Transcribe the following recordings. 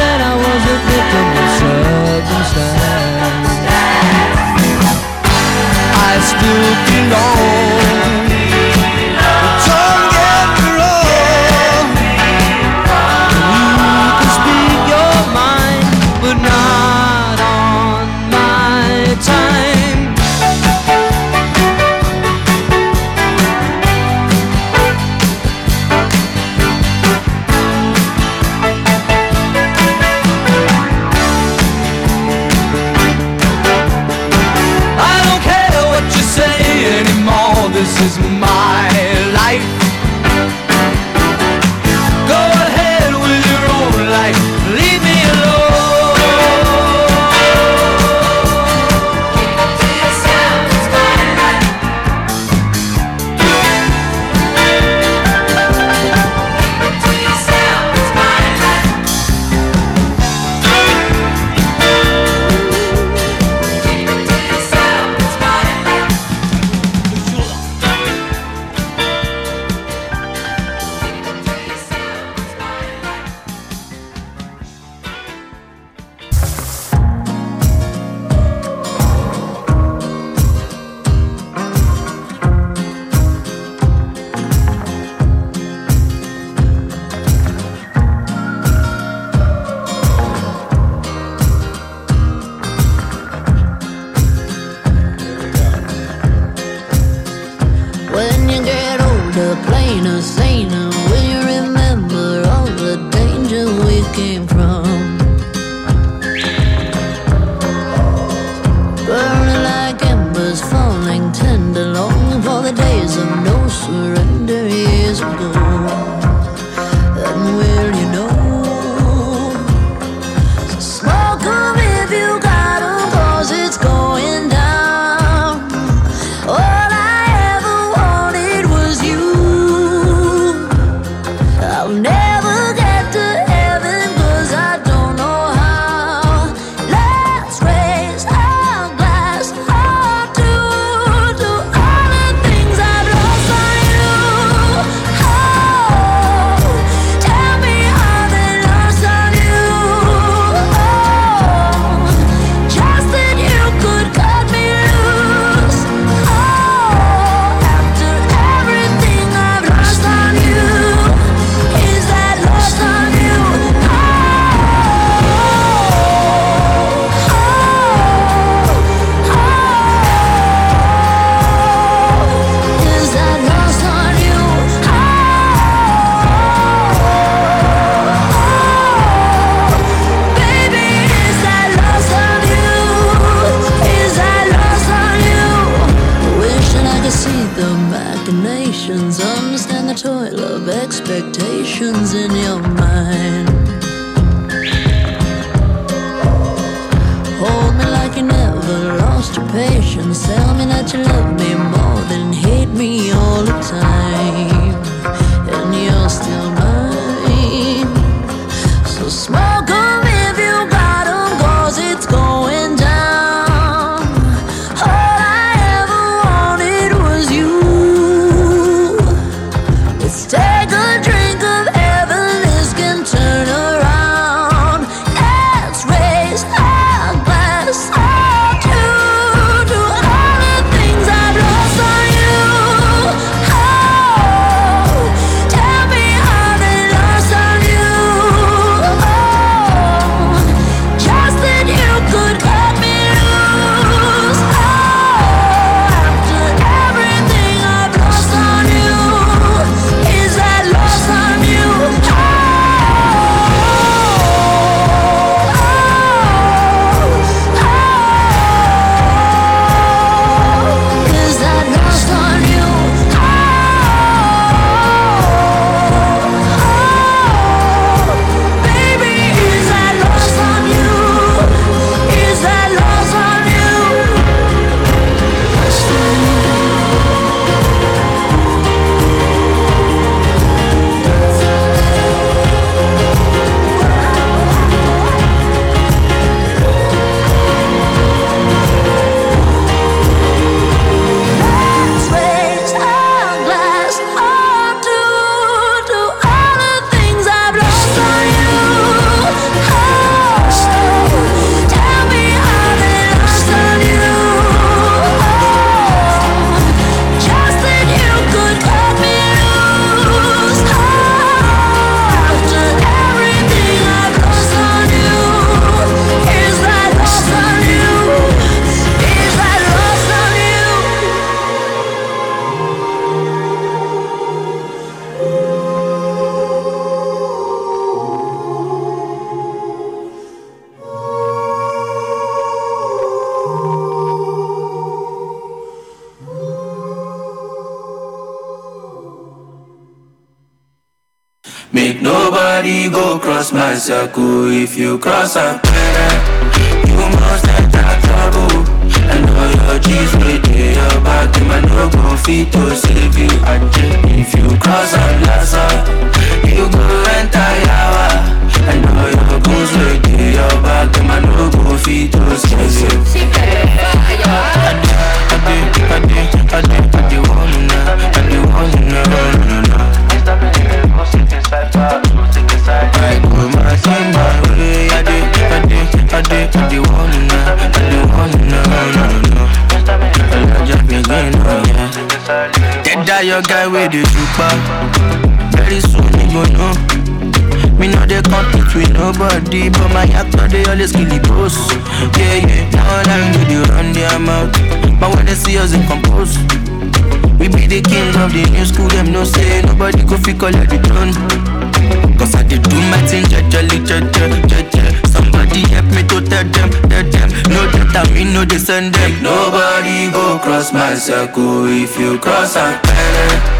said I was a victim of circumstance. I still belong. If you cross a you must enter trouble. And all your G's with your back, man, no go fit to super. Very soon you go know. Me know they compete with nobody, but my actor they always kill the boss. Yeah, yeah. Now I'm you run their mouth, but when they see us in compose. We be the king of the new school, them no say nobody go fi call the throne. Cause I did do my thing, jajali, jaja, jaja. Somebody help me to tell them, tell them. No that I mean, no they send them. Nobody go cross my circle. If you cross, I can.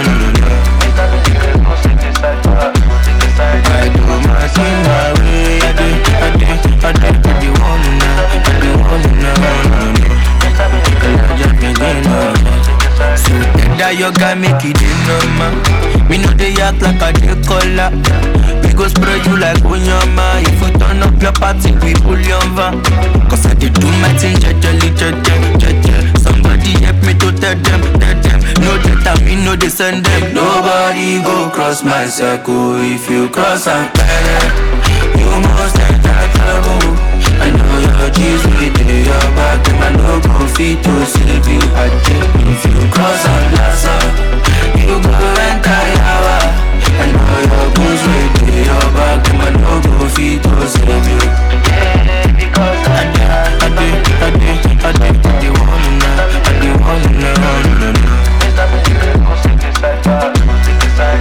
guy make it in normal. Me know they act like a dey collar. We go spread you like onyama. If you turn up your party, we pull your van. Cause I did do my thing, jajali, jaja, jaja. Somebody help me to tell them, tell them. No that I mean, no they them. Nobody go cross my circle. If you cross, I'm better. Eh, you must enter trouble. I G's with your back, and I no go fit to save you. I did. If you cross, I'm Laza. You go enter yawa. I know your goons with your back, and I no go fit to save you. I I I I I I.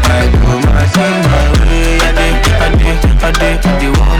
I do my thing my way, I did, I did, I did, I did wanna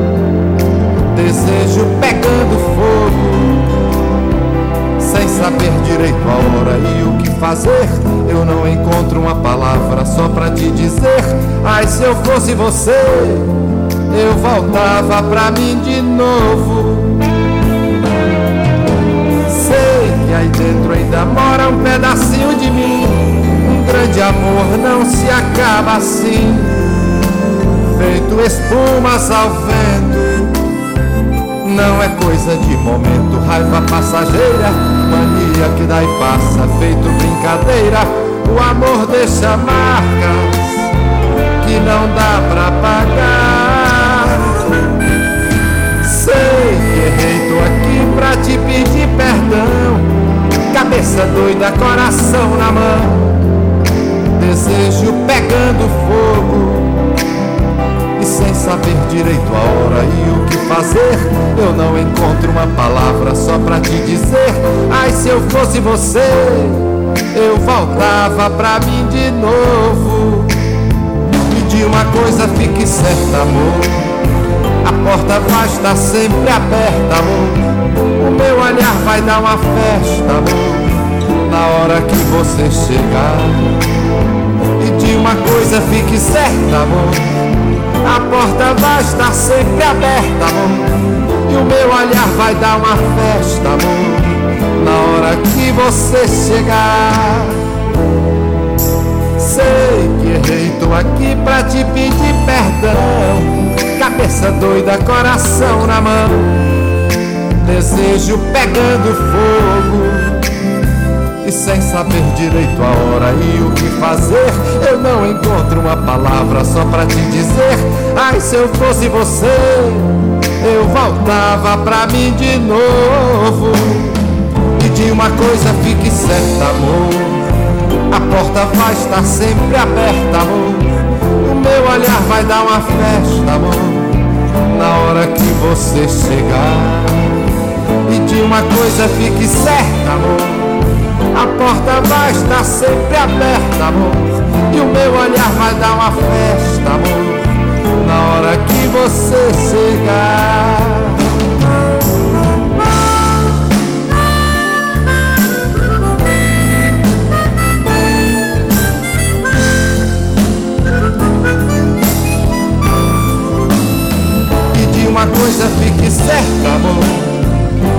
Desejo pegando fogo. Sem saber direito a hora e o que fazer. Eu não encontro uma palavra só pra te dizer. Ai, se eu fosse você, eu voltava pra mim de novo. Sei que aí dentro ainda mora um pedacinho de mim. Um grande amor não se acaba assim. Feito espumas ao vento. Não é coisa de momento, raiva passageira, mania que dá e passa, feito brincadeira. O amor deixa marcas que não dá pra pagar. Sei que errei, tô aqui pra te pedir perdão. Cabeça doida, coração na mão. Desejo pegando fogo. Saber direito a hora e o que fazer, eu não encontro uma palavra só pra te dizer. Ai, se eu fosse você, eu voltava pra mim de novo. E de uma coisa fique certa, amor. A porta vai estar sempre aberta, amor. O meu olhar vai dar uma festa, amor. Na hora que você chegar. E de uma coisa fique certa, amor. Porta vai estar sempre aberta, amor. E o meu olhar vai dar uma festa, amor. Na hora que você chegar. Sei que errei, tô aqui pra te pedir perdão. Cabeça doida, coração na mão. Desejo pegando fogo. E sem saber direito a hora e o que fazer, eu não encontro uma palavra só pra te dizer. Ai, se eu fosse você, eu voltava pra mim de novo. E de uma coisa fique certa, amor. A porta vai estar sempre aberta, amor. O meu olhar vai dar uma festa, amor. Na hora que você chegar. E de uma coisa fique certa, amor. A porta vai estar sempre aberta, amor. E o meu olhar vai dar uma festa, amor. Na hora que você chegar. Uma coisa fique certa, amor.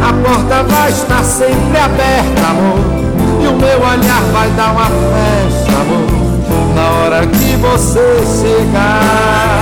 A porta vai estar sempre aberta, amor. E o meu olhar vai dar uma festa, amor. Na hora que você chegar.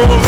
I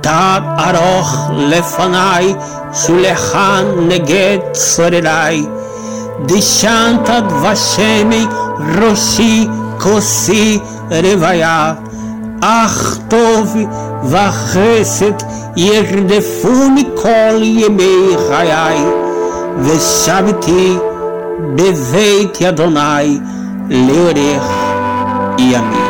תד ארוך לפניי, שולחן נגד צורריי. דשנת דבשמי ראשי כוסי רוויה. אך טוב וחסד ירדפוני כל ימי חיי, ושבתי בבית אדוני לאורך ימים.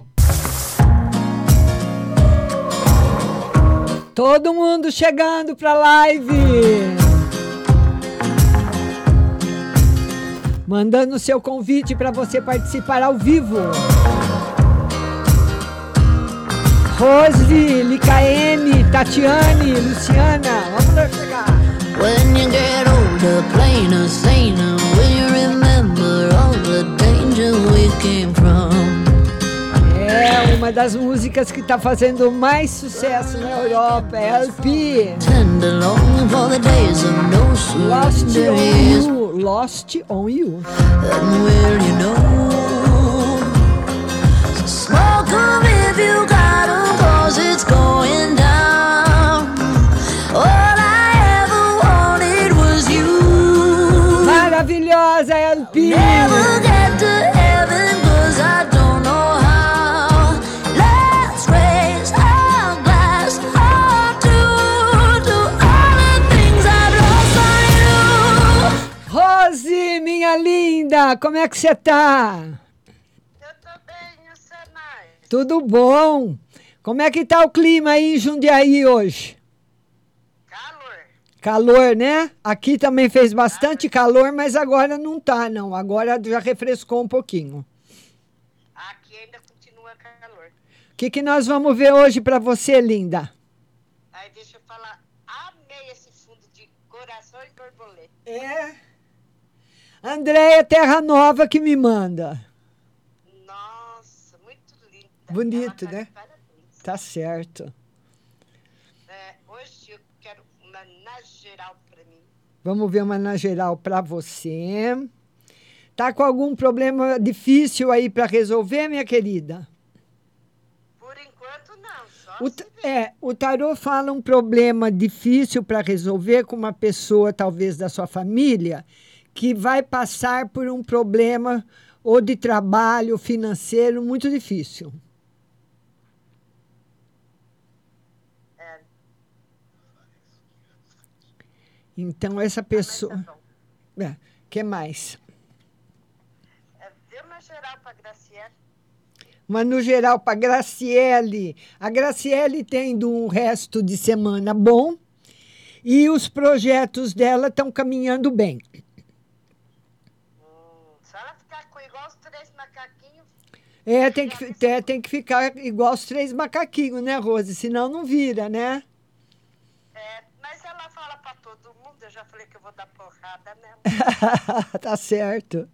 Todo mundo chegando pra live. Mandando seu convite para você participar ao vivo. Rose, Licaene, Tatiane, Luciana. Vamos lá chegar. When you get older, plainer, saner, will you remember all the danger we came from? É uma das músicas que tá fazendo mais sucesso na Europa, é LP. Lost on. You. Lost on You. And will como é que você tá? Tudo bom? Como é que tá o clima aí em Jundiaí hoje? Calor. Calor, né? Aqui também fez bastante calor, mas agora não tá, não. Agora já refrescou um pouquinho. Aqui ainda continua calor. O que, que nós vamos ver hoje pra você, linda? Aí deixa eu falar, amei esse fundo de corações borboleta. É. Andréia Terra Nova que me manda. Nossa, muito linda. Bonito, Ela tá né? parabéns. Tá certo. É, hoje eu quero uma na geral pra mim. Vamos ver uma na geral pra você. Tá com algum problema difícil aí pra resolver, minha querida? Por enquanto não, só O, t- é, o tarô fala um problema difícil para resolver com uma pessoa, talvez da sua família, que vai passar por um problema ou de trabalho financeiro muito difícil. Então, essa pessoa. É, que mais? é, deu uma geral pra Graciela. Mas no geral, para Graciele. A Graciele tendo um resto de semana bom e os projetos dela estão caminhando bem. Se ela ficar com igual os três macaquinhos, É, tem que, é, tem que ficar igual os três macaquinhos, né, Rose? Senão não vira, né? é, mas ela fala pra todo mundo, eu já falei que eu vou dar porrada nela. tá certo.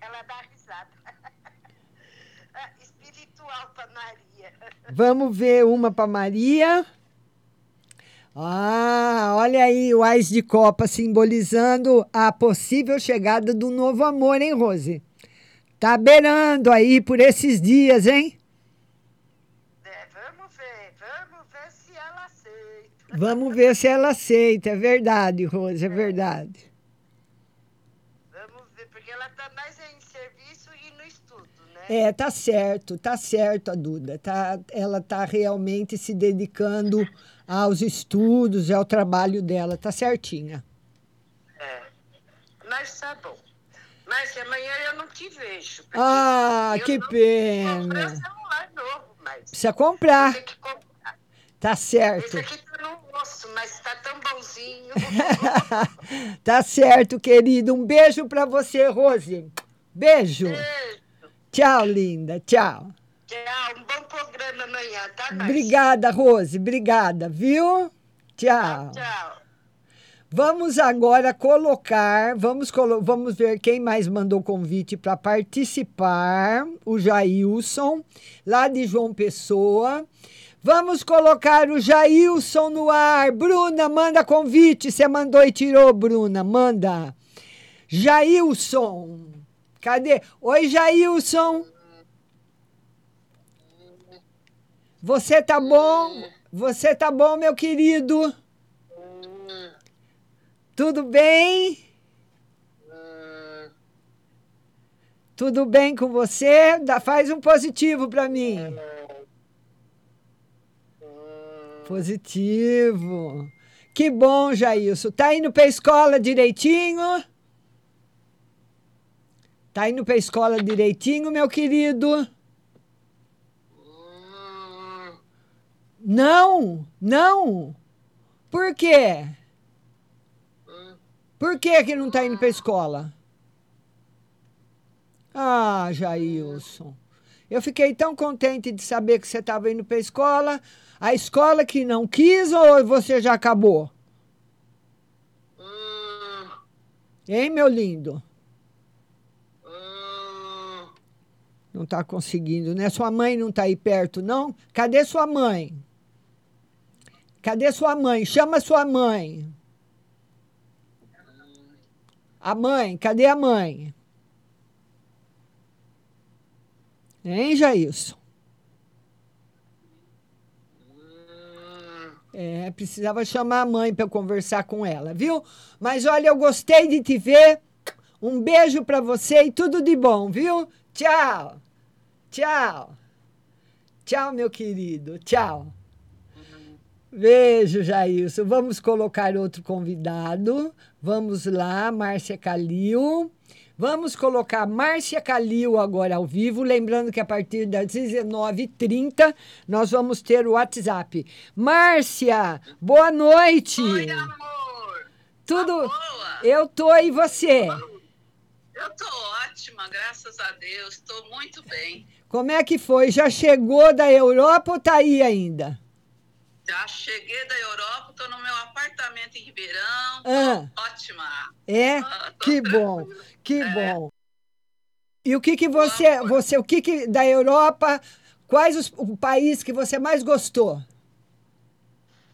ela dá risada. Espiritual pra Maria. Vamos ver uma para Maria. Ah, olha aí o Ais de Copa simbolizando a possível chegada do novo amor, hein, Rose? Tá beirando aí por esses dias, hein? É, vamos ver, vamos ver se ela aceita. Vamos ver se ela aceita. É verdade, Rose, é verdade. Vamos ver, porque ela tá mais em serviço e no estudo, né? É, tá certo, tá certo a Duda. Tá, ela tá realmente se dedicando aos estudos e ao trabalho dela, tá certinha. É. Mas tá bom. Mas amanhã eu não te vejo. Ah, que pena. celular novo, mas Precisa comprar. tem que comprar. Tá certo. Esse aqui tá no osso, mas tá tão bonzinho. tá certo, querido. Um beijo pra você, Rose. Beijo. Tchau, linda. Tchau. Tchau, um bom programa amanhã, tá? Obrigada, Rose. Obrigada, viu? Tchau. Tchau. Vamos agora colocar, vamos, colo vamos ver quem mais mandou convite para participar. O Jailson, lá de João Pessoa. Vamos colocar o Jailson no ar. Bruna, manda convite. Você mandou e tirou, Bruna. Manda. Jailson. Cadê? Oi, Jailson. Você tá bom? Você tá bom, meu querido? Tudo bem? Tudo bem com você? Dá, faz um positivo para mim. Positivo. Que bom, Jailson. Tá indo para escola direitinho? Tá indo para escola direitinho, meu querido? Não, não. Por quê? Por que que não tá indo para escola? Ah, Jailson. Eu fiquei tão contente de saber que você estava indo para a escola. A escola que não quis ou você já acabou? Hum, Hein, meu lindo? hum, Não está conseguindo, né? Sua mãe não está aí perto, não? Cadê sua mãe? Cadê sua mãe? Chama sua mãe. A mãe, cadê a mãe? Hein, Jailson? É, precisava chamar a mãe para eu conversar com ela, viu? Mas olha, eu gostei de te ver. Um beijo para você e tudo de bom, viu? Tchau. Tchau. Tchau, meu querido. Tchau. Beijo, Jailson. Vamos colocar outro convidado. Vamos lá, Márcia Calil. Vamos colocar Márcia Calil agora ao vivo. Lembrando que a partir das 19h30 nós vamos ter o WhatsApp. Márcia, boa noite. Oi, amor. Tudo. Tá? Eu tô e você? Eu tô ótima, graças a Deus. Tô muito bem. Como é que foi? Já chegou da Europa ou tá aí ainda? Já cheguei da Europa, tô no meu apartamento em Ribeirão. Ah. ótima. É? Ah, Que tranquila. bom, que É. bom. E o que que você, você, o que que da Europa, quais os, o país que você mais gostou?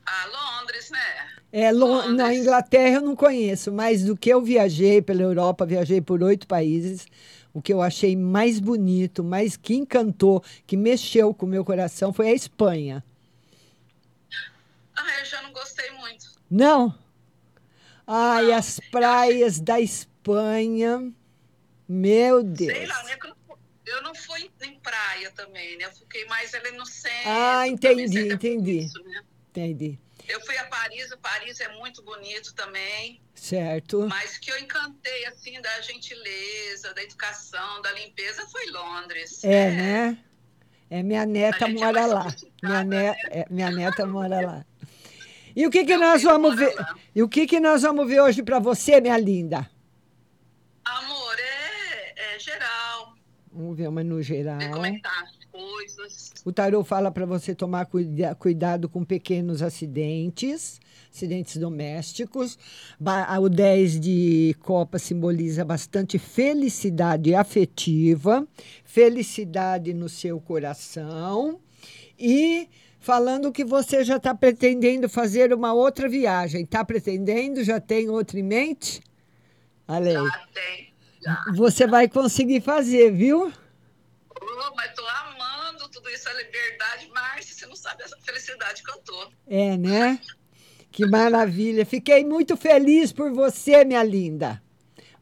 Ah, Londres, né? É, Lon- na Inglaterra eu não conheço, mas do que eu viajei pela Europa, viajei por oito países. O que eu achei mais bonito, mais que encantou, que mexeu com o meu coração foi a Espanha. Ah, eu já não gostei muito. Não? Ai, as praias da Espanha. Meu Deus. Sei lá, né? eu não- não fui em praia também, né? Eu fiquei mais ali no centro. Ah, entendi, sempre entendi. isso, né? Entendi. Eu fui a Paris, o Paris é muito bonito também. Certo. Mas que eu encantei, assim, da gentileza, da educação, da limpeza, foi Londres. É, né? É, minha neta é mora mais lá. Minha, ne- é, minha neta mora lá. E o que que nós vamos ver? E o que que nós vamos ver hoje para você, minha linda? Amor, é, é geral, Vamos ver uma no geral. ver como é que tá as coisas. O tarô fala para você tomar cuida- cuidado com pequenos acidentes, acidentes domésticos. Ba- O 10 de copa simboliza bastante felicidade afetiva, felicidade no seu coração e falando que você já está pretendendo fazer uma outra viagem. Está pretendendo? Já tem outra em mente? Aí. Já tem, já. Você vai conseguir fazer, viu? Oh, mas tô amando tudo isso, a liberdade, Márcia, você não sabe essa felicidade que eu tô. É, né? Que maravilha. Fiquei muito feliz por você, minha linda.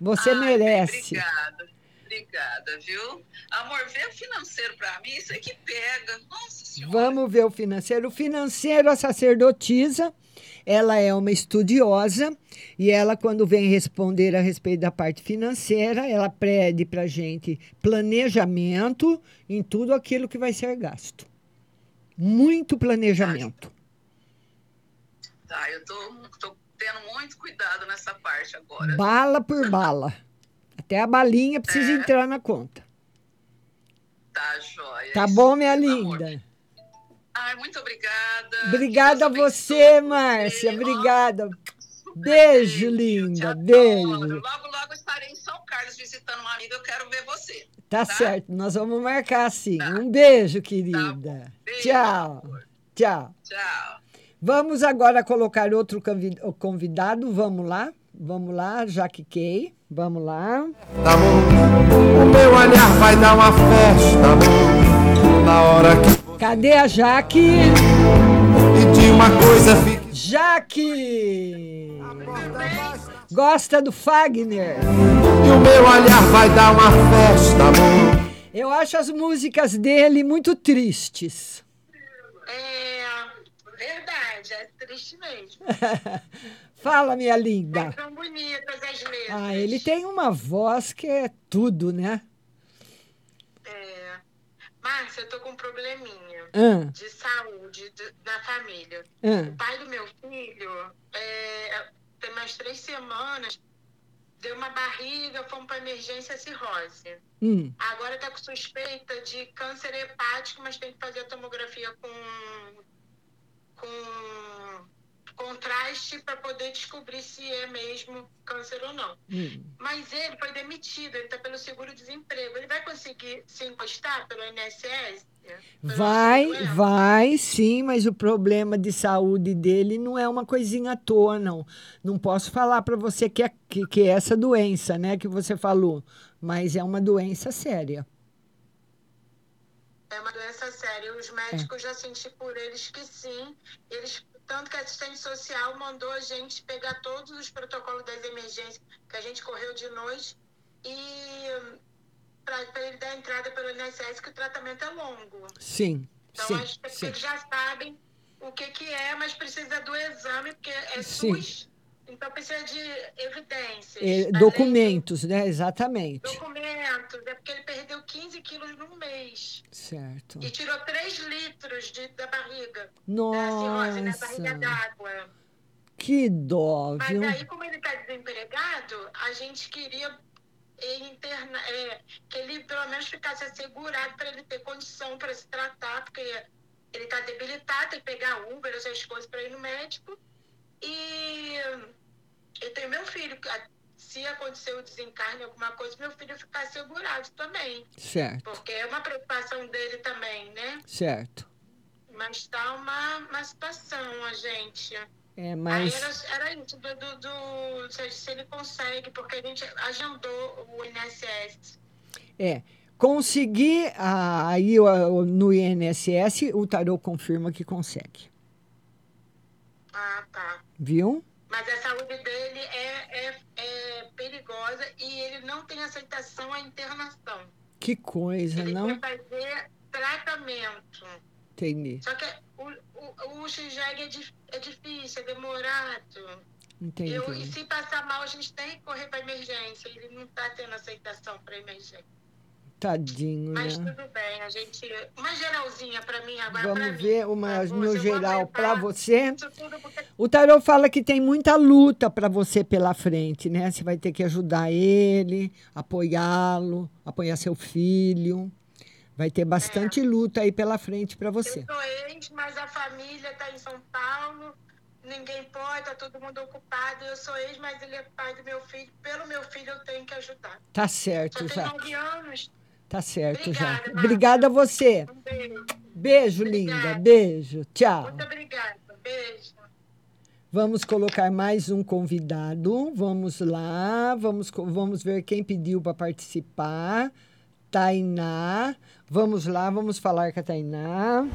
Você Ai, merece. Obrigada, obrigada, viu? Amor, vê o financeiro pra mim, isso é que pega. Nossa Senhora. Vamos ver o financeiro. O financeiro, a sacerdotisa, ela é uma estudiosa e ela, quando vem responder a respeito da parte financeira, ela pede para gente planejamento em tudo aquilo que vai ser gasto. Muito planejamento. Tá, eu tô, tô tendo muito cuidado nessa parte agora. Bala por bala. Até a balinha precisa É. entrar na conta. Tá, joia. Tá bom, minha amor. linda? Ai, muito obrigada. Obrigada a você, Márcia. Obrigada. Beijo, te linda. Beijo. Logo, logo estarei em São Carlos visitando uma amiga. Eu quero ver você. Tá Tá. certo, nós vamos marcar sim. Um beijo, querida. Beijo, Tchau. Tchau. Tchau. Vamos agora colocar outro convidado. Vamos lá? Vamos lá, Jaque Kay. Vamos lá. Amor, o meu olhar vai dar uma festa, amor. Na hora que Cadê a Jaque? pedir uma coisa, fique. Jaque! Gosta do Fagner? E o meu olhar vai dar uma festa, amor. Eu acho as músicas dele muito tristes. É verdade, é triste mesmo. Fala, minha linda. São bonitas as letras. Ah, ele tem uma voz que é tudo, né? É... Márcia, eu tô com um probleminha Ah. de saúde de- na família. Ah. O pai do meu filho, é, tem mais três semanas, deu uma barriga, fomos para emergência cirrose. Hum. Agora está com suspeita de câncer hepático, mas tem que fazer a tomografia com, com contraste para poder descobrir se é mesmo câncer ou não. Hum. Mas ele foi demitido, ele está pelo seguro-desemprego. Ele vai conseguir se encostar pelo INSS? Vai, vai, sim, mas o problema de saúde dele não é uma coisinha à toa, não. Não posso falar para você que é, que, que é essa doença, né, que você falou, mas é uma doença séria. É uma doença séria. Os médicos já senti por eles que sim. Eles, tanto que a assistente social mandou a gente pegar todos os protocolos das emergências que a gente correu de noite e para ele dar entrada pelo INSS que o tratamento é longo. Sim, Então sim, acho que sim. eles já sabem o que, que é, mas precisa do exame, porque é Sim. SUS, então precisa de evidências. É, documentos, né, exatamente. Documentos, é porque ele perdeu 15 quilos num mês. Certo. E tirou 3 litros de, da barriga. Da Nossa. cirrose, né? Barriga d'água. Que dó, Mas viu? aí, como ele está desempregado, a gente queria interna, é, que ele pelo menos ficasse assegurado para ele ter condição para se tratar, porque ele está debilitado, tem que pegar Uber, essas coisas para ir no médico. E eu tenho meu filho, se acontecer o desencarne, alguma coisa, meu filho ficar assegurado também. Certo. Porque é uma preocupação dele também, né? Certo. Mas está uma, uma situação, a gente. É, Aí mas era, era isso, do, do, do- se, ele consegue, porque a gente agendou o INSS. é conseguir aí no INSS, o tarô confirma que consegue, Ah, tá. viu? Mas a saúde dele é, é, é perigosa e ele não tem aceitação à internação. Que coisa, Ele não? quer fazer tratamento. Entendi, Só que o, o, o é, dif- é difícil, é demorado. entendi. Eu, e se passar mal, a gente tem que correr para emergência. Ele não está tendo aceitação para emergência. Tadinho, Mas né? tudo bem, a gente. Uma geralzinha para mim agora. Vamos mim, ver por uma no eu geral para você. O tarô fala que tem muita luta para você pela frente, né? Você vai ter que ajudar ele, apoiá-lo, apoiar seu filho. Vai ter bastante luta aí pela frente para você. Eu sou ex, mas a família está em São Paulo. Ninguém pode, tá todo mundo ocupado. Eu sou ex, mas ele é pai do meu filho. Pelo meu filho, eu tenho que ajudar. Tá Só certo, tem já. nove anos. Tá certo, já. Obrigada, Márcia. Obrigada a você. Um beijo. Beijo, linda. Beijo. Tchau. Muito obrigada. Beijo. Vamos colocar mais um convidado. Vamos lá. Vamos, vamos ver quem pediu para participar. Tainá. Vamos lá, vamos falar com a Tainá.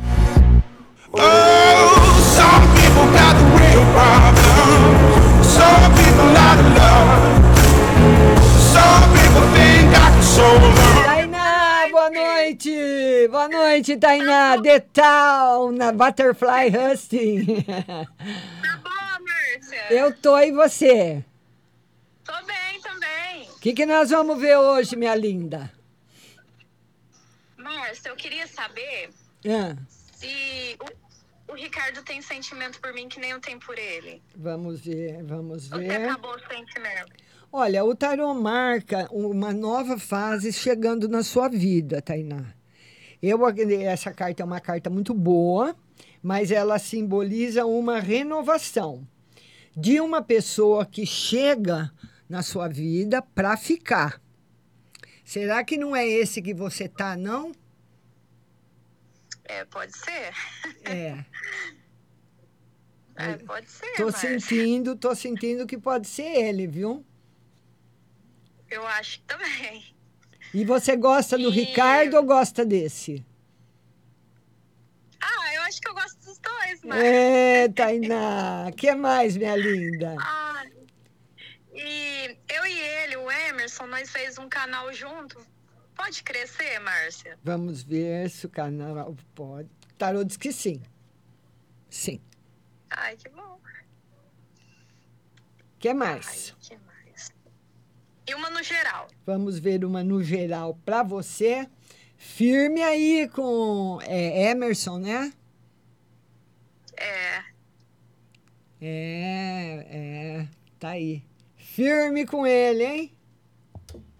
Some people got the real problem. Some people out of love. Some people think I can solve them. Noite! Boa noite, Tainá! The Town, na Butterfly Husting. Tá bom, Márcia? Eu tô e você? Tô bem também. O que, que nós vamos ver hoje, minha linda? Márcia, eu queria saber Ah, se o, o Ricardo tem sentimento por mim que nem eu tenho por ele. vamos ver, vamos ver. acabou o sentimento? Olha, o tarô marca uma nova fase chegando na sua vida, Tainá. Eu, essa carta é uma carta muito boa, mas ela simboliza uma renovação de uma pessoa que chega na sua vida para ficar. Será que não é esse que você tá, não? É, pode ser. É. É, pode ser. Tô Márcia. sentindo, tô sentindo que pode ser ele, viu? Eu acho que também. E você gosta do Ricardo ou gosta desse? Ah, eu acho que eu gosto dos dois, Márcia. É, Tainá. que mais, minha linda? Ah, e eu e ele, o Emerson, nós fez um canal junto. Pode crescer, Márcia? Vamos ver se o canal pode. Tarô diz que sim. Sim. Ai, que bom. que mais? Que mais? E uma no geral. Vamos ver uma no geral para você. Firme aí com é, Emerson, né? É. É, é. Tá aí. Firme com ele, hein?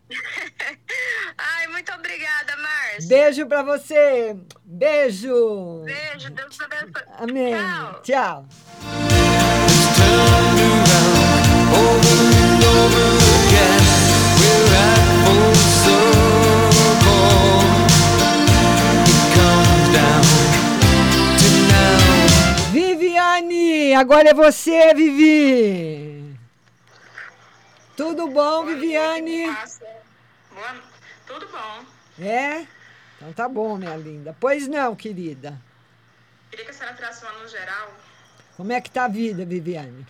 Ai, muito obrigada, Márcia. Beijo pra você. Beijo. Beijo, Deus abençoe. Amém. Tchau. Tchau. Agora é você, Vivi. Tudo bom, Viviane? Boa- Tudo bom. É? Então tá bom, minha linda. Pois não, querida. Queria que a senhora tirasse uma no geral. Como é que tá a vida, Viviane?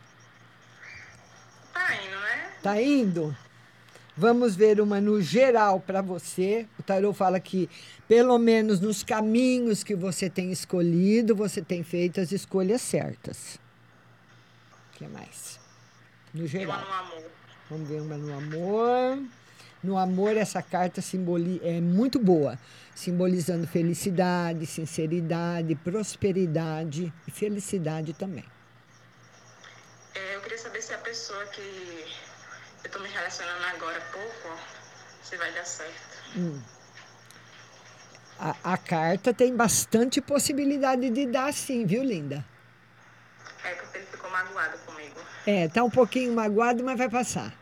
Tá indo, né? Tá indo? Vamos ver uma no geral para você. O tarô fala que, pelo menos nos caminhos que você tem escolhido, você tem feito as escolhas certas. O que mais? No geral. Vamos ver uma no amor. No amor, essa carta simboli é muito boa, simbolizando felicidade, sinceridade, prosperidade e felicidade também. É, eu queria saber se a pessoa que eu tô me relacionando agora há pouco, se vai dar certo. Hum. A, a carta tem bastante possibilidade de dar sim, viu, linda? É porque ele ficou magoado comigo. É, tá um pouquinho magoado, mas vai passar.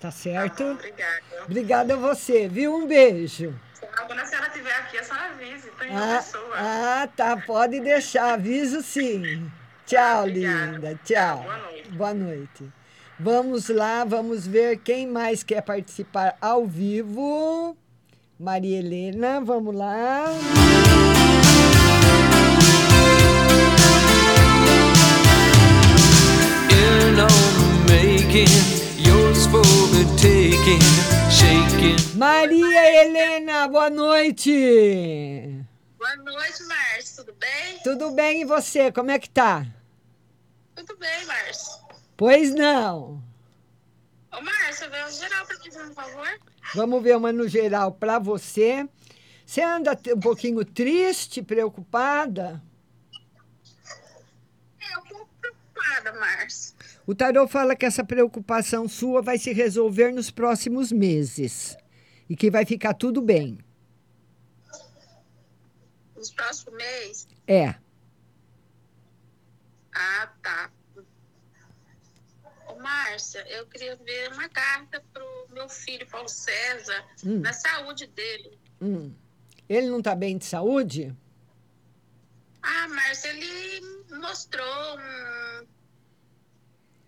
Tá certo? Obrigada. Obrigada a você, viu? Um beijo. Quando a senhora estiver aqui, a senhora avise. Tô em Ah, pessoa. ah, tá. Pode deixar. Aviso sim. Tchau, linda. Tchau. Boa noite. Boa noite. Vamos lá, vamos ver quem mais quer participar ao vivo. Maria Helena, vamos lá. In Maria Helena, boa noite. Boa noite, Márcio. Tudo bem? Tudo bem e você? Como é que tá? Tudo bem, Márcio. Pois não. Ô, Márcio, vê o geral pra mim, por favor. Vamos ver uma no geral para você. Você anda um pouquinho triste, preocupada? É um pouco preocupada, Márcio. O tarô fala que essa preocupação sua vai se resolver nos próximos meses e que vai ficar tudo bem. Nos próximos meses? É. Ah, tá. Ô, Márcia, eu queria ver uma carta pro meu filho, Paulo César, Hum. na saúde dele. Hum. Ele não está bem de saúde? Ah, Márcia, ele mostrou um,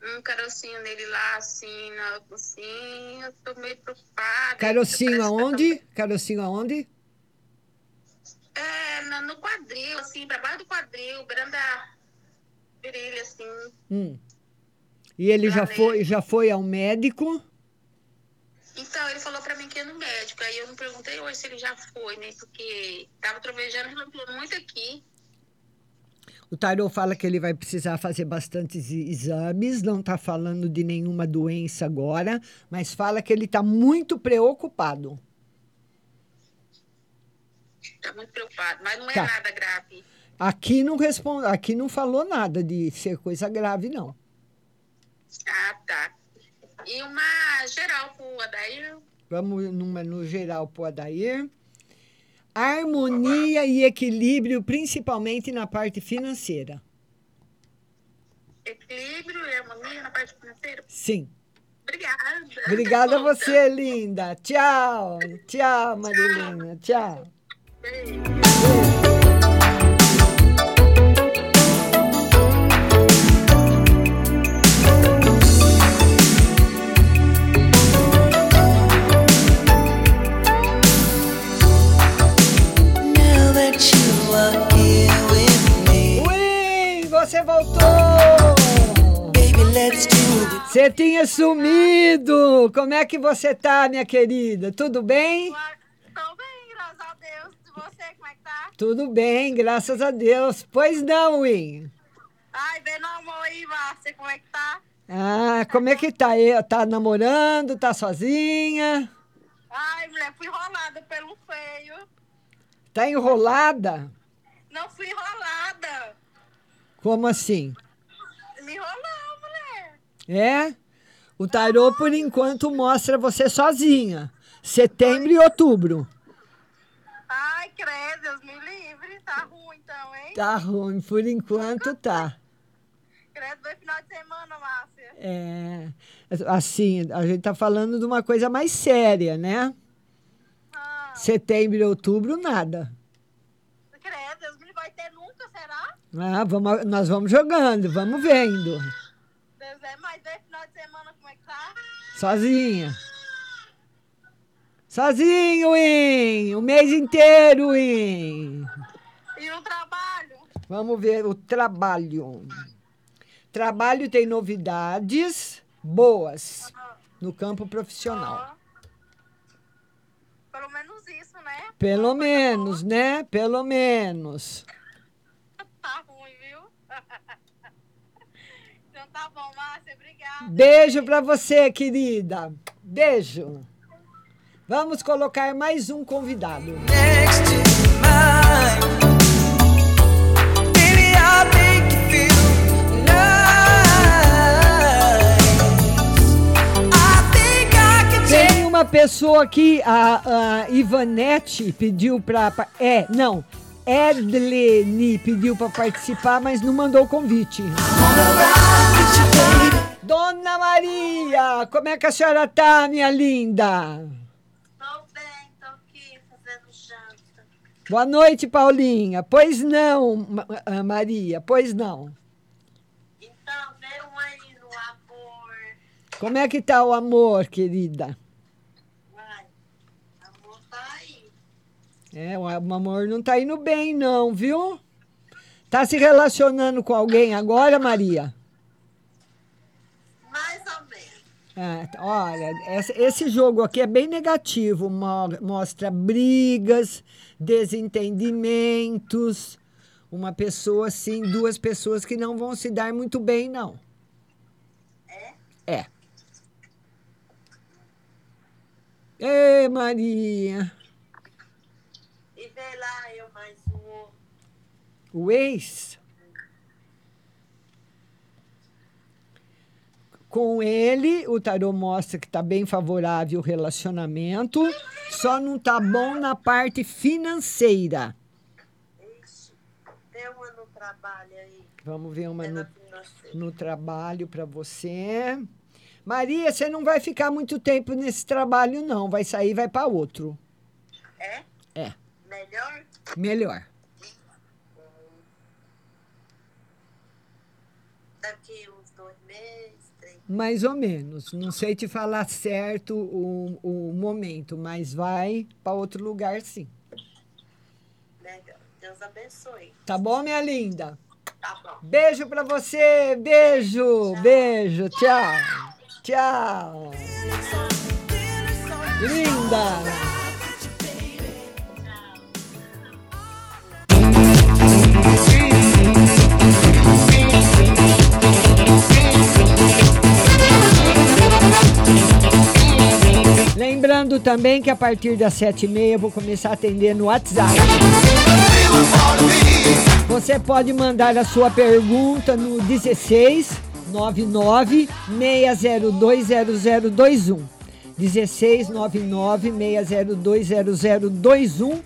um carocinho nele lá, assim, na, assim, eu tô meio preocupada. Carocinho aonde? Carocinho aonde? É, na- no quadril, assim, pra baixo do quadril, beirando a virilha, assim. Hum. E ele já foi, já foi ao médico? Então, ele falou pra mim que ia no médico. Aí eu não perguntei hoje se ele já foi, né? Porque tava trovejando, relampando muito aqui. O tarô fala que ele vai precisar fazer bastantes exames, não está falando de nenhuma doença agora, mas fala que ele está muito preocupado. Tá muito preocupado. Mas não é Tá. nada grave. Aqui não responde, aqui não falou nada de ser coisa grave, não. Ah, tá. E uma geral pro Adair. Vamos numa no geral para o Adair. Harmonia e equilíbrio, principalmente na parte financeira. Equilíbrio e harmonia na parte financeira. Sim. Obrigada. Obrigada a você, linda. Tchau. Tchau, Marilena. Tchau. Now voltou! Você tinha sumido! Como é que você tá, minha querida? Tudo bem? Tô bem, graças a Deus. E você, como é que tá? Tudo bem, graças a Deus. Pois não, Win. Ai, bem no amor aí, Márcia, como é que tá? Ah, como é que tá? aí? Tá namorando? Tá sozinha? Ai, mulher, fui enrolada pelo feio. Tá enrolada? Não fui enrolada. Como assim? Me enrolou, mulher. É? O tarô, por enquanto, mostra você sozinha. Setembro e outubro. Ai, credo, Deus me livre. Tá ruim então, hein? Tá ruim, por enquanto tá. Credo, dois final de semana, Márcia. É, assim, a gente tá falando de uma coisa mais séria, né? Setembro e outubro, nada. Credo, Deus me livre. Vai ter nunca, será? Ah, vamos, nós vamos jogando, vamos vendo. Deus é mais dois final de semana, como é que tá? Sozinha. Sozinho, Win! O mês inteiro, Win! E no trabalho? Vamos ver o trabalho. Trabalho tem novidades boas no campo profissional. Pelo menos isso, né? Pelo menos, né? Pelo menos. Tá ruim, viu? então tá bom, Márcia, obrigada. Beijo pra você, querida. Beijo. Vamos colocar mais um convidado. Tem uma pessoa aqui, a, a Ivanete pediu pra- É, não. Edlene pediu pra participar, mas não mandou o convite. Dona Maria, como é que a senhora tá, minha linda? Tô bem, tô aqui fazendo janta. Boa noite, Paulinha. Pois não, ah, Maria, pois não. Então, um aí no amor. Como é que tá o amor, querida? Vai, amor tá aí. É, o amor não tá indo bem, não, viu? Tá se relacionando com alguém agora, Maria? Mais ou menos. É, olha, esse jogo aqui é bem negativo. mo- Mostra brigas, desentendimentos. Uma pessoa, assim, duas pessoas que não vão se dar muito bem, não. É? É. Ê, Maria. E vê lá eu mais um. O ex. Com ele, o tarô mostra que está bem favorável o relacionamento, só não tá bom na parte financeira. Uma no trabalho aí. Vamos ver uma no, no trabalho para você. Maria, você não vai ficar muito tempo nesse trabalho, não. Vai sair e vai para outro. É? É, Melhor? melhor. Daqui uns dois meses. Mais ou menos. Não sei te falar certo o, o momento, mas vai para outro lugar, sim. Melhor. Deus abençoe. Tá bom, minha linda? Tá bom. Beijo pra você. Beijo, beijo. Tchau. Tchau. Linda. Lembrando também que a partir das sete e meia eu vou começar a atender no WhatsApp. Você pode mandar a sua pergunta no 16 99 602 0021. 16 99 602 0021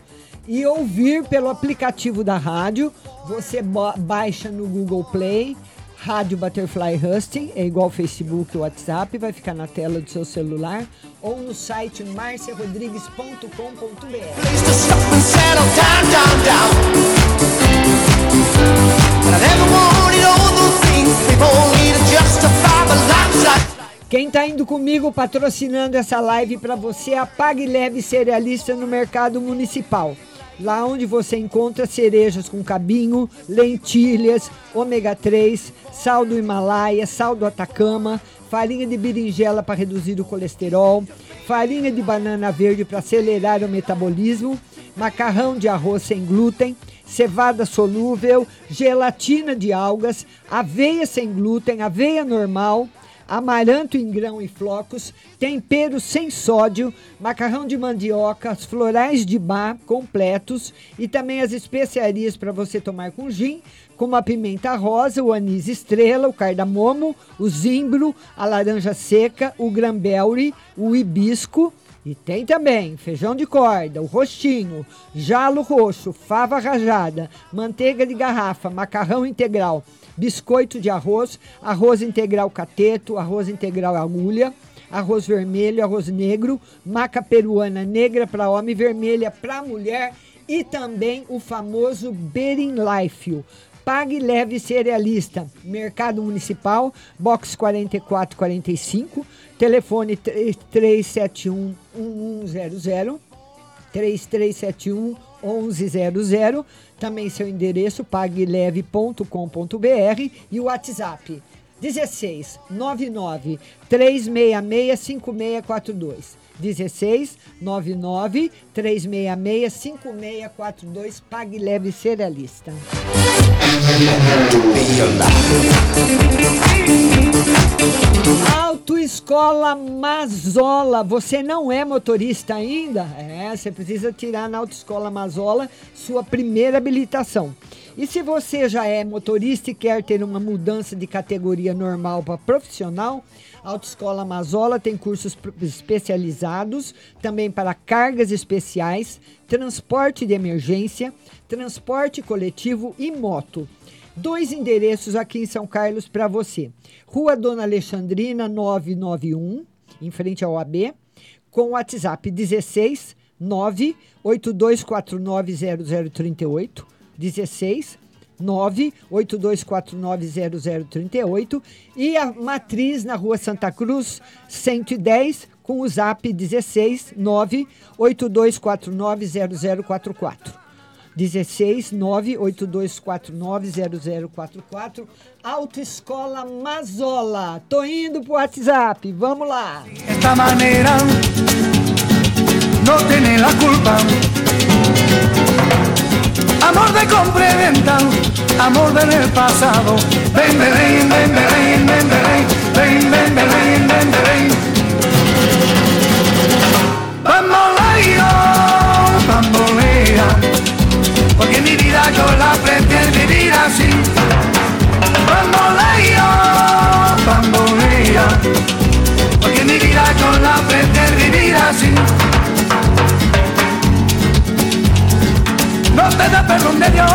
e ouvir pelo aplicativo da rádio. Você baixa no Google Play. Rádio Butterfly Husting, é igual Facebook e WhatsApp, vai ficar na tela do seu celular ou no site marciarodrigues.com.br. Quem está indo comigo patrocinando essa live para você é a Pague Leve Cerealista no Mercado Municipal. Lá onde você encontra cerejas com cabinho, lentilhas, ômega 3, sal do Himalaia, sal do Atacama, farinha de berinjela para reduzir o colesterol, farinha de banana verde para acelerar o metabolismo, macarrão de arroz sem glúten, cevada solúvel, gelatina de algas, aveia sem glúten, aveia normal, amaranto em grão e flocos, tempero sem sódio, macarrão de mandioca, os florais de bar completos e também as especiarias para você tomar com gin, como a pimenta rosa, o anis estrela, o cardamomo, o zimbro, a laranja seca, o grambelri, o hibisco. E tem também feijão de corda, o roxinho, jalo roxo, fava rajada, manteiga de garrafa, macarrão integral, biscoito de arroz, arroz integral cateto, arroz integral agulha, arroz vermelho, arroz negro, maca peruana negra para homem, vermelha para mulher e também o famoso Berinlife. Pague Leve Cerealista, Mercado Municipal, box 4445, telefone 3371 1100, 3371 1100, também seu endereço pagueleve.com.br e o WhatsApp 16 99 366 5642. 16 99 366 5642 Pague Leve Cerealista. Autoescola Mazola. Você não é motorista ainda? É, você precisa tirar na Autoescola Mazola sua primeira habilitação. E se você já é motorista e quer ter uma mudança de categoria normal para profissional, a Autoescola Mazola tem cursos especializados também para cargas especiais, transporte de emergência, transporte coletivo e moto. Dois endereços aqui em São Carlos para você. Rua Dona Alexandrina 991, em frente ao AB, com o WhatsApp 16 982490038, 16 982490038 e a matriz na Rua Santa Cruz 110 com o zap 16 982490044. 16 982490044 Autoescola Mazola. Tô indo pro WhatsApp. Vamos lá. esta manera no tiene la culpa. Amor de compra y venta, amor del pasado. Ven, ven, ven, ven, ven, ven, ven, ven, ven, ven, ven, ven. Bamboleo, bambolea, porque mi vida yo la prefiero vivir así. Bamboleo, bambolea, porque mi vida yo la prefiero vivir así. De Dios.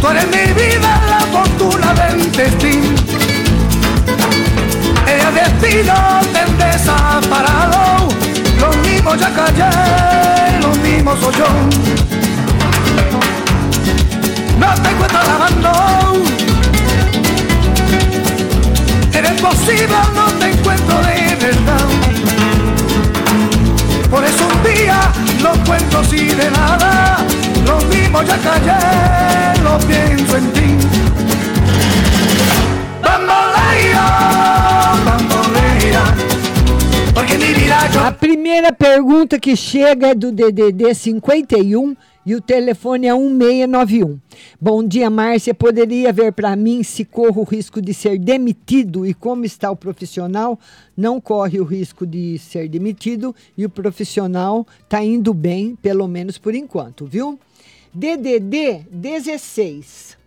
Tú eres mi vida, la fortuna del destino. El destino te desaparado. Los mismos ya callé, los mismos soy yo. No te encuentro lavando. Eres posible, no te encuentro de verdad. Por eso un día los cuento así de nada. Lo mismo ya callé, lo pienso en ti. Vida yo A primeira pergunta que chega é do DDD 51 e o telefone é 1691. Bom dia, Márcia. Poderia ver para mim se corro o risco de ser demitido e como está o profissional? Não corre o risco de ser demitido e o profissional está indo bem, pelo menos por enquanto, viu? DDD 16.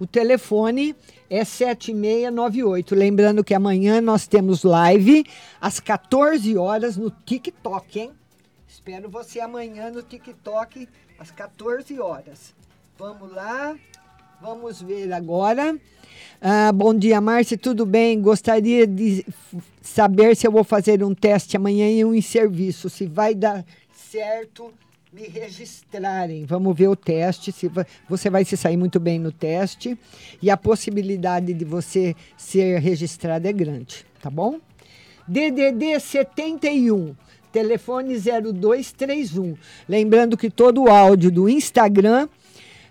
O telefone é 7698. Lembrando que amanhã nós temos live às 14 horas no TikTok, hein? Espero você amanhã no TikTok às 14 horas. Vamos lá. Vamos ver agora. Ah, bom dia, Márcia. Tudo bem? Gostaria de saber se eu vou fazer um teste amanhã em um serviço. Se vai dar certo me registrarem. Vamos ver o teste, se va- você vai se sair muito bem no teste e a possibilidade de você ser registrado é grande, tá bom? DDD 71, telefone 0231. Lembrando que todo o áudio do Instagram,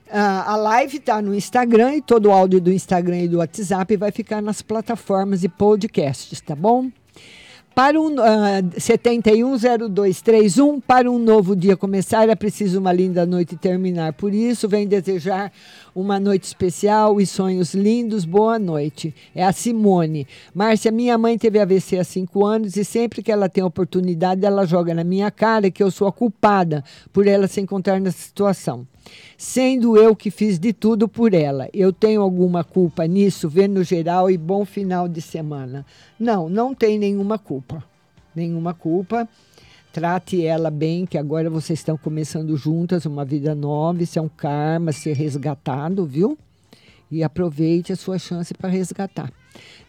ah, a live está no Instagram e todo o áudio do Instagram e do WhatsApp vai ficar nas plataformas e podcasts, tá bom? Para um ah, 710231, para um novo dia começar, é preciso uma linda noite terminar. Por isso, vem desejar uma noite especial e sonhos lindos. Boa noite. É a Simone. Márcia, minha mãe teve AVC há cinco anos e sempre que ela tem oportunidade, ela joga na minha cara que eu sou a culpada por ela se encontrar nessa situação. Sendo eu que fiz de tudo por ela. Eu tenho alguma culpa nisso? Vê no geral e bom final de semana. Não, não tem nenhuma culpa. Nenhuma culpa. Trate ela bem, que agora vocês estão começando juntas uma vida nova. Isso é um karma ser resgatado, viu? E aproveite a sua chance para resgatar.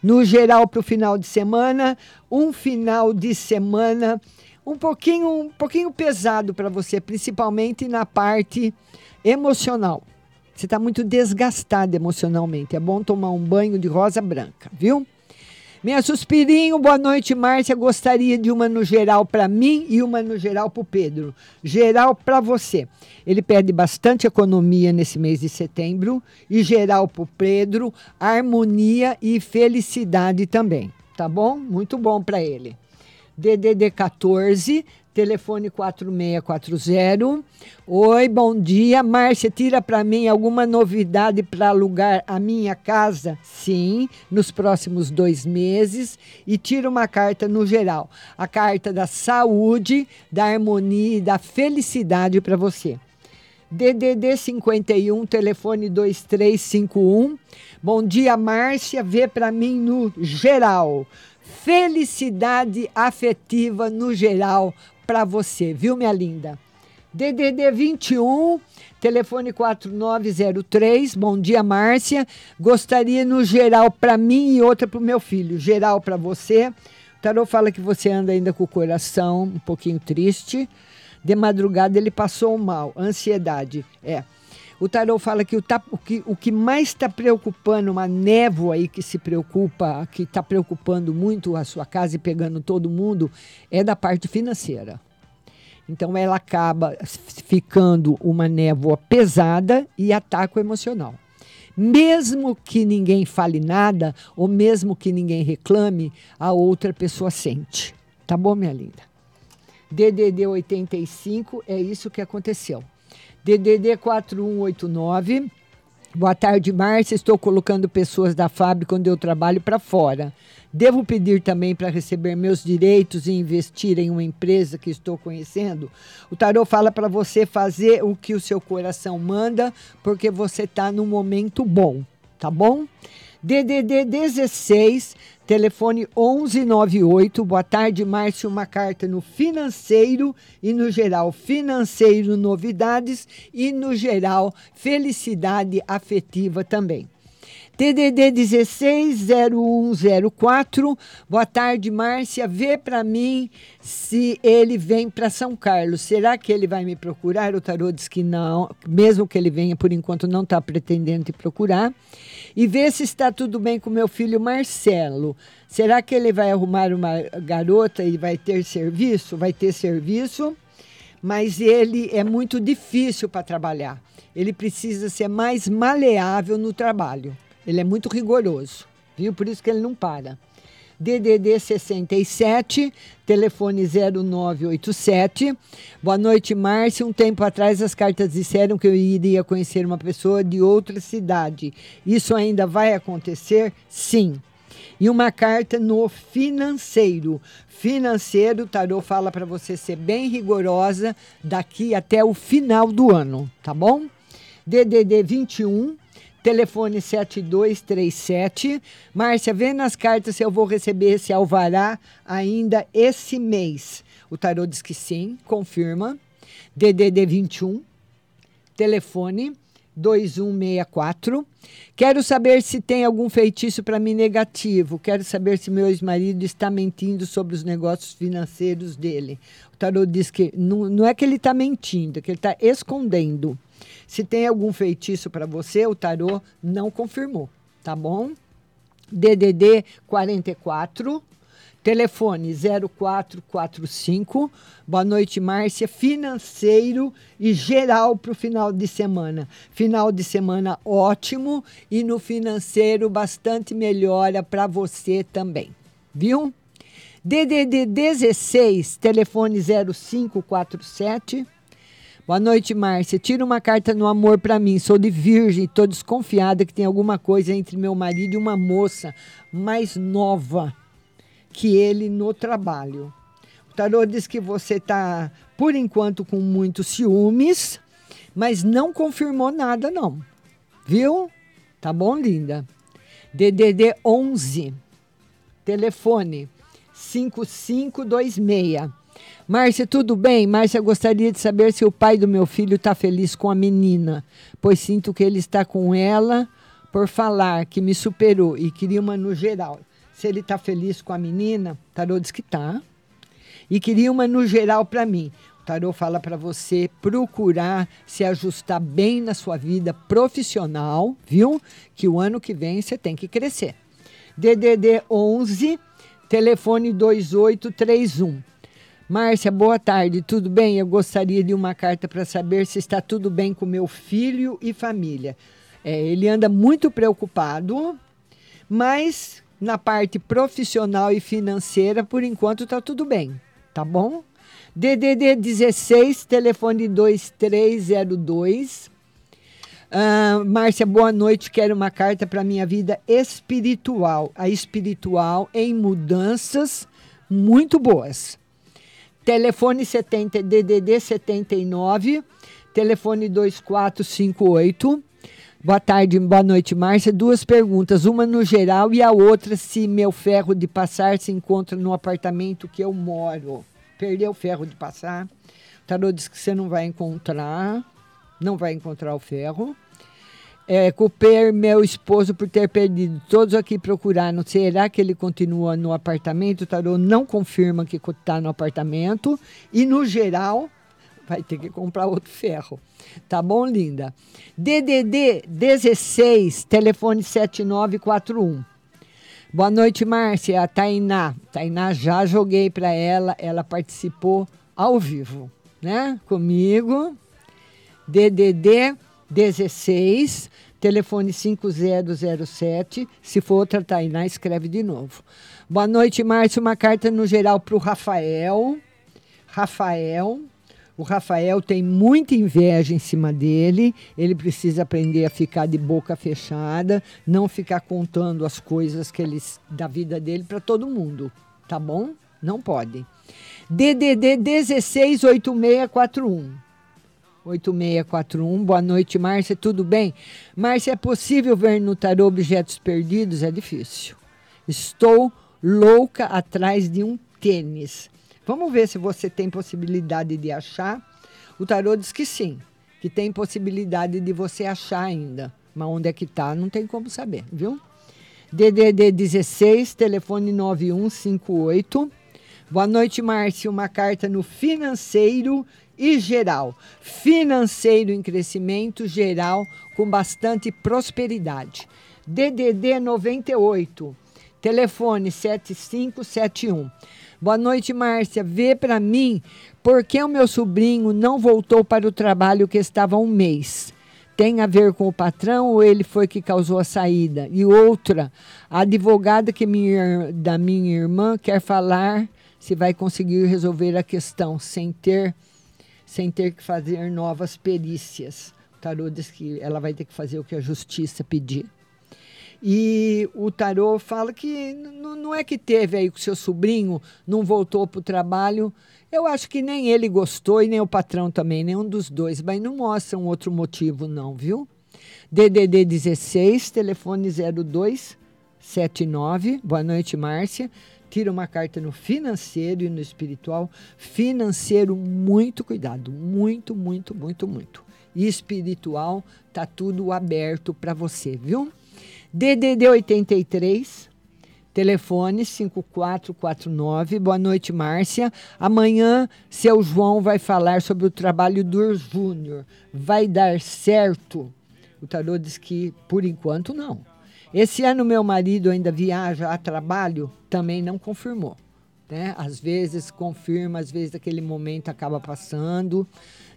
No geral, para o final de semana, um final de semana um pouquinho, um pouquinho pesado para você, principalmente na parte emocional. Você está muito desgastado emocionalmente. É bom tomar um banho de rosa branca, viu? Minha suspirinho, boa noite, Márcia. Gostaria de uma no geral para mim e uma no geral para o Pedro. Geral para você. Ele pede bastante economia nesse mês de setembro e geral para o Pedro, harmonia e felicidade também. Tá bom? Muito bom para ele. DDD 14, telefone 4640. Oi, bom dia. Márcia, tira para mim alguma novidade para alugar a minha casa? Sim, nos próximos dois meses. E tira uma carta no geral. A carta da saúde, da harmonia e da felicidade para você. DDD 51, telefone 2351. Bom dia, Márcia. Vê para mim no geral felicidade afetiva no geral para você, viu, minha linda? DDD 21, telefone 4903. Bom dia, Márcia. Gostaria no geral para mim e outra para o meu filho. Geral para você. O tarô fala que você anda ainda com o coração um pouquinho triste. De madrugada ele passou mal, ansiedade. É. O tarô fala que o, tá, o, que o que mais está preocupando, uma névoa aí que se preocupa, que está preocupando muito a sua casa e pegando todo mundo, é da parte financeira. Então ela acaba ficando uma névoa pesada e ataca o emocional. Mesmo que ninguém fale nada, ou mesmo que ninguém reclame, a outra pessoa sente. Tá bom, minha linda? DDD 85 é isso que aconteceu. DDD 4189. Boa tarde, Márcia. Estou colocando pessoas da fábrica onde eu trabalho para fora. Devo pedir também para receber meus direitos e investir em uma empresa que estou conhecendo? O tarô fala para você fazer o que o seu coração manda, porque você está num momento bom, tá bom? DDD 16, telefone 1198. Boa tarde, Márcio. Uma carta no financeiro e no geral financeiro novidades e no geral felicidade afetiva também. TDD 160104. Boa tarde, Márcia. Vê para mim se ele vem para São Carlos. Será que ele vai me procurar? O tarô diz que não, mesmo que ele venha, por enquanto não está pretendendo te procurar. E vê se está tudo bem com meu filho Marcelo. Será que ele vai arrumar uma garota e vai ter serviço? Vai ter serviço, mas ele é muito difícil para trabalhar. Ele precisa ser mais maleável no trabalho. Ele é muito rigoroso, viu? Por isso que ele não para. DDD 67, telefone 0987. Boa noite, Márcia. Um tempo atrás as cartas disseram que eu iria conhecer uma pessoa de outra cidade. Isso ainda vai acontecer? Sim. E uma carta no financeiro. Financeiro, o tarô fala para você ser bem rigorosa daqui até o final do ano, tá bom? DDD 21 telefone 7237. Márcia, vê nas cartas se eu vou receber esse alvará ainda esse mês. O tarô diz que sim, confirma. DDD 21, telefone 2164. Quero saber se tem algum feitiço para mim negativo. Quero saber se meu ex-marido está mentindo sobre os negócios financeiros dele. O tarô diz que não, não é que ele está mentindo, é que ele está escondendo. Se tem algum feitiço para você, o tarô não confirmou, tá bom? DDD 44 Telefone 0445. Boa noite, Márcia. Financeiro e geral para o final de semana. Final de semana ótimo e no financeiro bastante melhora para você também. Viu? DDD 16, telefone 0547. Boa noite, Márcia. Tira uma carta no amor para mim. Sou de virgem, tô desconfiada que tem alguma coisa entre meu marido e uma moça mais nova que ele no trabalho. O tarô diz que você tá, por enquanto, com muitos ciúmes, mas não confirmou nada, não. Viu? Tá bom, linda? DDD 11, telefone 5526. Márcia, tudo bem? Márcia, gostaria de saber se o pai do meu filho está feliz com a menina, pois sinto que ele está com ela por falar que me superou e queria uma no geral. Se ele está feliz com a menina, tarô diz que tá. E queria uma no geral para mim. O tarô fala para você procurar se ajustar bem na sua vida profissional, viu? Que o ano que vem você tem que crescer. DDD 11, telefone 2831. Márcia, boa tarde, tudo bem? Eu gostaria de uma carta para saber se está tudo bem com meu filho e família. É, ele anda muito preocupado, mas na parte profissional e financeira, por enquanto, está tudo bem, tá bom? DDD 16, telefone 2302. Ah, Márcia, boa noite. Quero uma carta para minha vida espiritual. A espiritual em mudanças muito boas. Telefone 70 DDD 79, telefone 2458. Boa tarde, boa noite, Márcia. Duas perguntas, uma no geral e a outra se meu ferro de passar se encontra no apartamento que eu moro. Perdeu o ferro de passar. O tarô diz que você não vai encontrar, não vai encontrar o ferro. É, culpei meu esposo por ter perdido. Todos aqui procuraram. Será que ele continua no apartamento? O tarô não confirma que está no apartamento. E, no geral, vai ter que comprar outro ferro. Tá bom, linda? DDD 16, telefone 7941. Boa noite, Márcia. A Tainá. Tainá, já joguei para ela. Ela participou ao vivo, né? Comigo. DDD 16, telefone 5007. Se for outra Tainá, escreve de novo. Boa noite, Márcia. Uma carta no geral para o Rafael. Rafael. O Rafael tem muita inveja em cima dele. Ele precisa aprender a ficar de boca fechada, não ficar contando as coisas que eles da vida dele para todo mundo, tá bom? Não pode. DDD 168641. 8641. Boa noite, Márcia. Tudo bem? Márcia, é possível ver no tarô objetos perdidos? É difícil. Estou louca atrás de um tênis. Vamos ver se você tem possibilidade de achar. O tarô diz que sim, que tem possibilidade de você achar ainda. Mas onde é que tá, não tem como saber, viu? DDD 16, telefone 9158. Boa noite, Márcia. Uma carta no financeiro e geral. Financeiro em crescimento, geral com bastante prosperidade. DDD 98, telefone 7571. Boa noite, Márcia. Vê para mim por que o meu sobrinho não voltou para o trabalho que estava há um mês. Tem a ver com o patrão ou ele foi que causou a saída? E outra, a advogada que minha, da minha irmã quer falar se vai conseguir resolver a questão sem ter sem ter que fazer novas perícias. O tarô diz que ela vai ter que fazer o que a justiça pedir. E o tarô fala que não é que teve aí com seu sobrinho, não voltou para o trabalho. Eu acho que nem ele gostou e nem o patrão também, nenhum dos dois, mas não mostra um outro motivo, não, viu? DDD 16, telefone 0279. Boa noite, Márcia. Tira uma carta no financeiro e no espiritual. Financeiro, muito cuidado. Muito, muito, muito, muito. E espiritual, tá tudo aberto para você, viu? DDD 83, telefone 5449. Boa noite, Márcia. Amanhã, seu João vai falar sobre o trabalho do Júnior. Vai dar certo? O tarô diz que, por enquanto, não. Esse ano, meu marido ainda viaja a trabalho, também não confirmou. Né? Às vezes confirma, às vezes aquele momento acaba passando.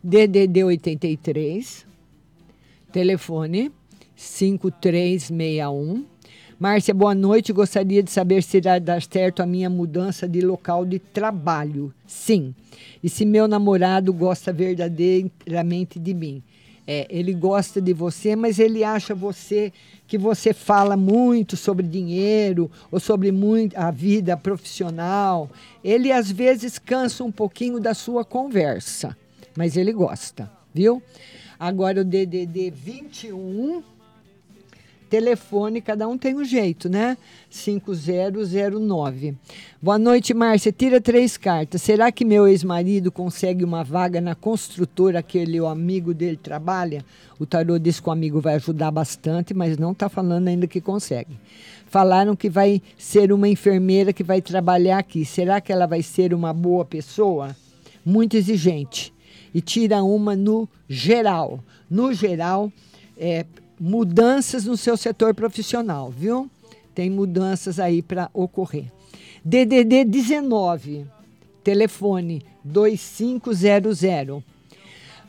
DDD 83, telefone 5361. Márcia, boa noite. Gostaria de saber se irá dar certo a minha mudança de local de trabalho. Sim. E se meu namorado gosta verdadeiramente de mim? É, ele gosta de você, mas ele acha você que você fala muito sobre dinheiro ou sobre muito a vida profissional. Ele às vezes cansa um pouquinho da sua conversa, mas ele gosta, viu? Agora o DDD 21 telefone, cada um tem um jeito, né? 5009. Boa noite, Márcia. Tira três cartas. Será que meu ex-marido consegue uma vaga na construtora que ele, o amigo dele, trabalha? O tarô diz que o amigo vai ajudar bastante, mas não está falando ainda que consegue. Falaram que vai ser uma enfermeira que vai trabalhar aqui. Será que ela vai ser uma boa pessoa? Muito exigente. E tira uma no geral. No geral, é, mudanças no seu setor profissional, viu? Tem mudanças aí para ocorrer. DDD 19, telefone 2500.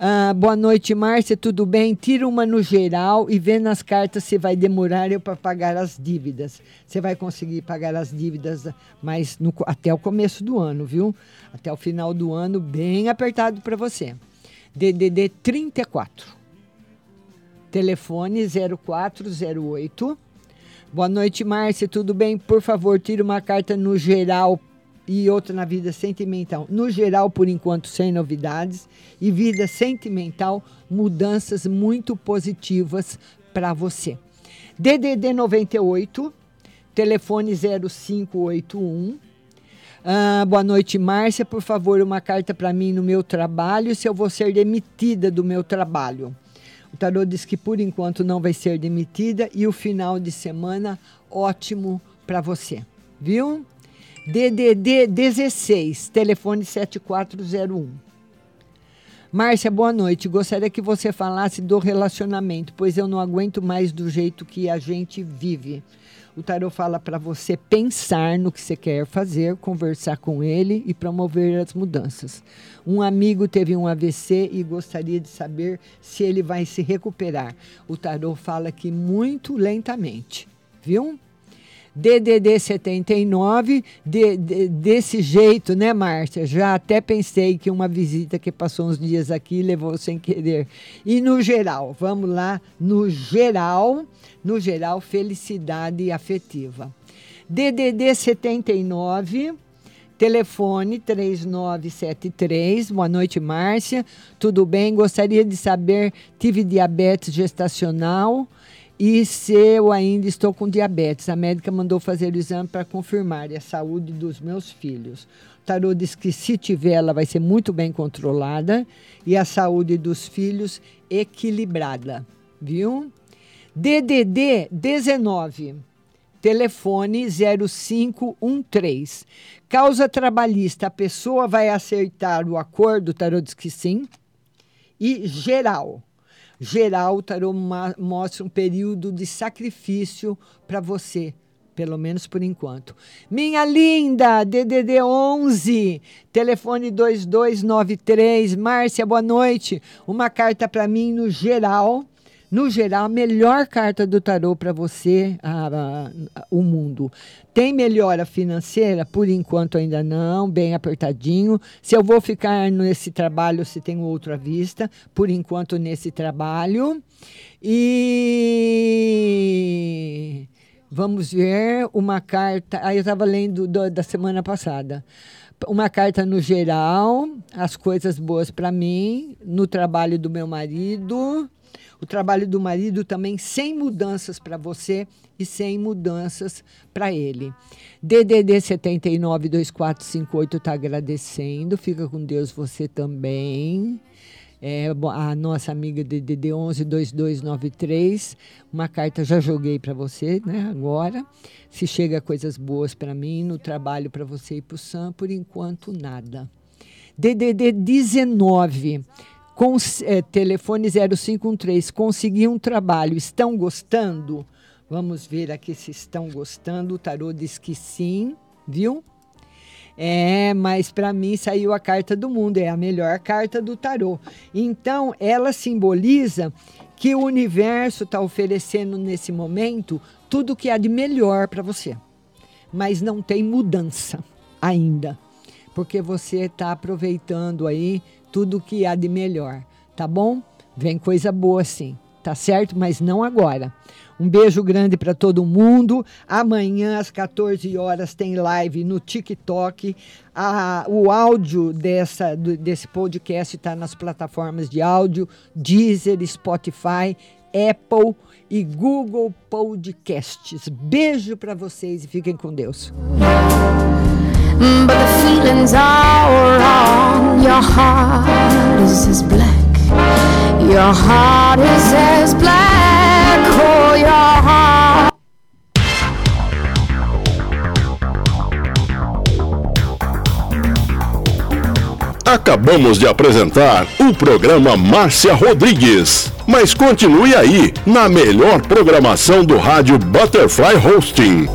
Ah, boa noite, Márcia, tudo bem? Tira uma no geral e vê nas cartas se vai demorar eu para pagar as dívidas. Você vai conseguir pagar as dívidas, mas no, até o começo do ano, viu? Até o final do ano, bem apertado para você. DDD 34 telefone 0408. Boa noite, Márcia, tudo bem? Por favor, tire uma carta no geral e outra na vida sentimental. No geral, por enquanto, sem novidades. E vida sentimental, mudanças muito positivas para você. DDD 98, telefone 0581. Ah, boa noite, Márcia. Por favor, uma carta para mim no meu trabalho, se eu vou ser demitida do meu trabalho. Tarô diz que por enquanto não vai ser demitida e o final de semana ótimo para você, viu? DDD 16, telefone 7401. Márcia, boa noite. Gostaria que você falasse do relacionamento, pois eu não aguento mais do jeito que a gente vive. O tarot fala para você pensar no que você quer fazer, conversar com ele e promover as mudanças. Um amigo teve um AVC e gostaria de saber se ele vai se recuperar. O tarot fala que muito lentamente, viu? DDD 79, de, de, desse jeito, né, Márcia? Já até pensei que uma visita que passou uns dias aqui levou sem querer. E no geral, vamos lá, no geral, no geral, felicidade afetiva. DDD 79, telefone 3973. Boa noite, Márcia. Tudo bem? Gostaria de saber, tive diabetes gestacional e se eu ainda estou com diabetes. A médica mandou fazer o exame para confirmar a saúde dos meus filhos. O tarô diz que se tiver, ela vai ser muito bem controlada e a saúde dos filhos equilibrada, viu? DDD 19, telefone 0513. Causa trabalhista, a pessoa vai acertar o acordo, o tarô diz que sim. E geral. Geral, o tarô mostra um período de sacrifício para você, pelo menos por enquanto. Minha linda, DDD 11, telefone 2293. Márcia, boa noite. Uma carta para mim no geral no geral, a melhor carta do tarô para você, a, a, o mundo. Tem melhora financeira? Por enquanto ainda não, bem apertadinho. Se eu vou ficar nesse trabalho, se tem outra vista, por enquanto nesse trabalho. E vamos ver uma carta. Aí eu estava lendo do, da semana passada uma carta no geral, as coisas boas para mim, no trabalho do meu marido, o trabalho do marido também sem mudanças para você e sem mudanças para ele. DDD 792458 está agradecendo. Fica com Deus você também. É, a nossa amiga DDD 112293, uma carta já joguei para você, né? Agora, se chega coisas boas para mim no trabalho para você e para o Sam, por enquanto nada. DDD 19 com, é, telefone 0513, consegui um trabalho, estão gostando? Vamos ver aqui se estão gostando. O tarô diz que sim, viu? É, mas para mim saiu a carta do mundo, é a melhor carta do tarô. Então, ela simboliza que o universo está oferecendo nesse momento tudo que há de melhor para você. Mas não tem mudança ainda, porque você está aproveitando aí tudo que há de melhor, tá bom? Vem coisa boa sim, tá certo? Mas não agora. Um beijo grande para todo mundo. Amanhã, às 14 horas, tem live no TikTok. A- o áudio dessa, do- desse podcast está nas plataformas de áudio: Deezer, Spotify, Apple e Google Podcasts. Beijo para vocês e fiquem com Deus. But the feelings are wrong. Your heart is as black. Your heart is as black. Oh, your heart. Acabamos de apresentar o programa Márcia Rodrigues. Mas continue aí, na melhor programação do rádio Butterfly Hosting.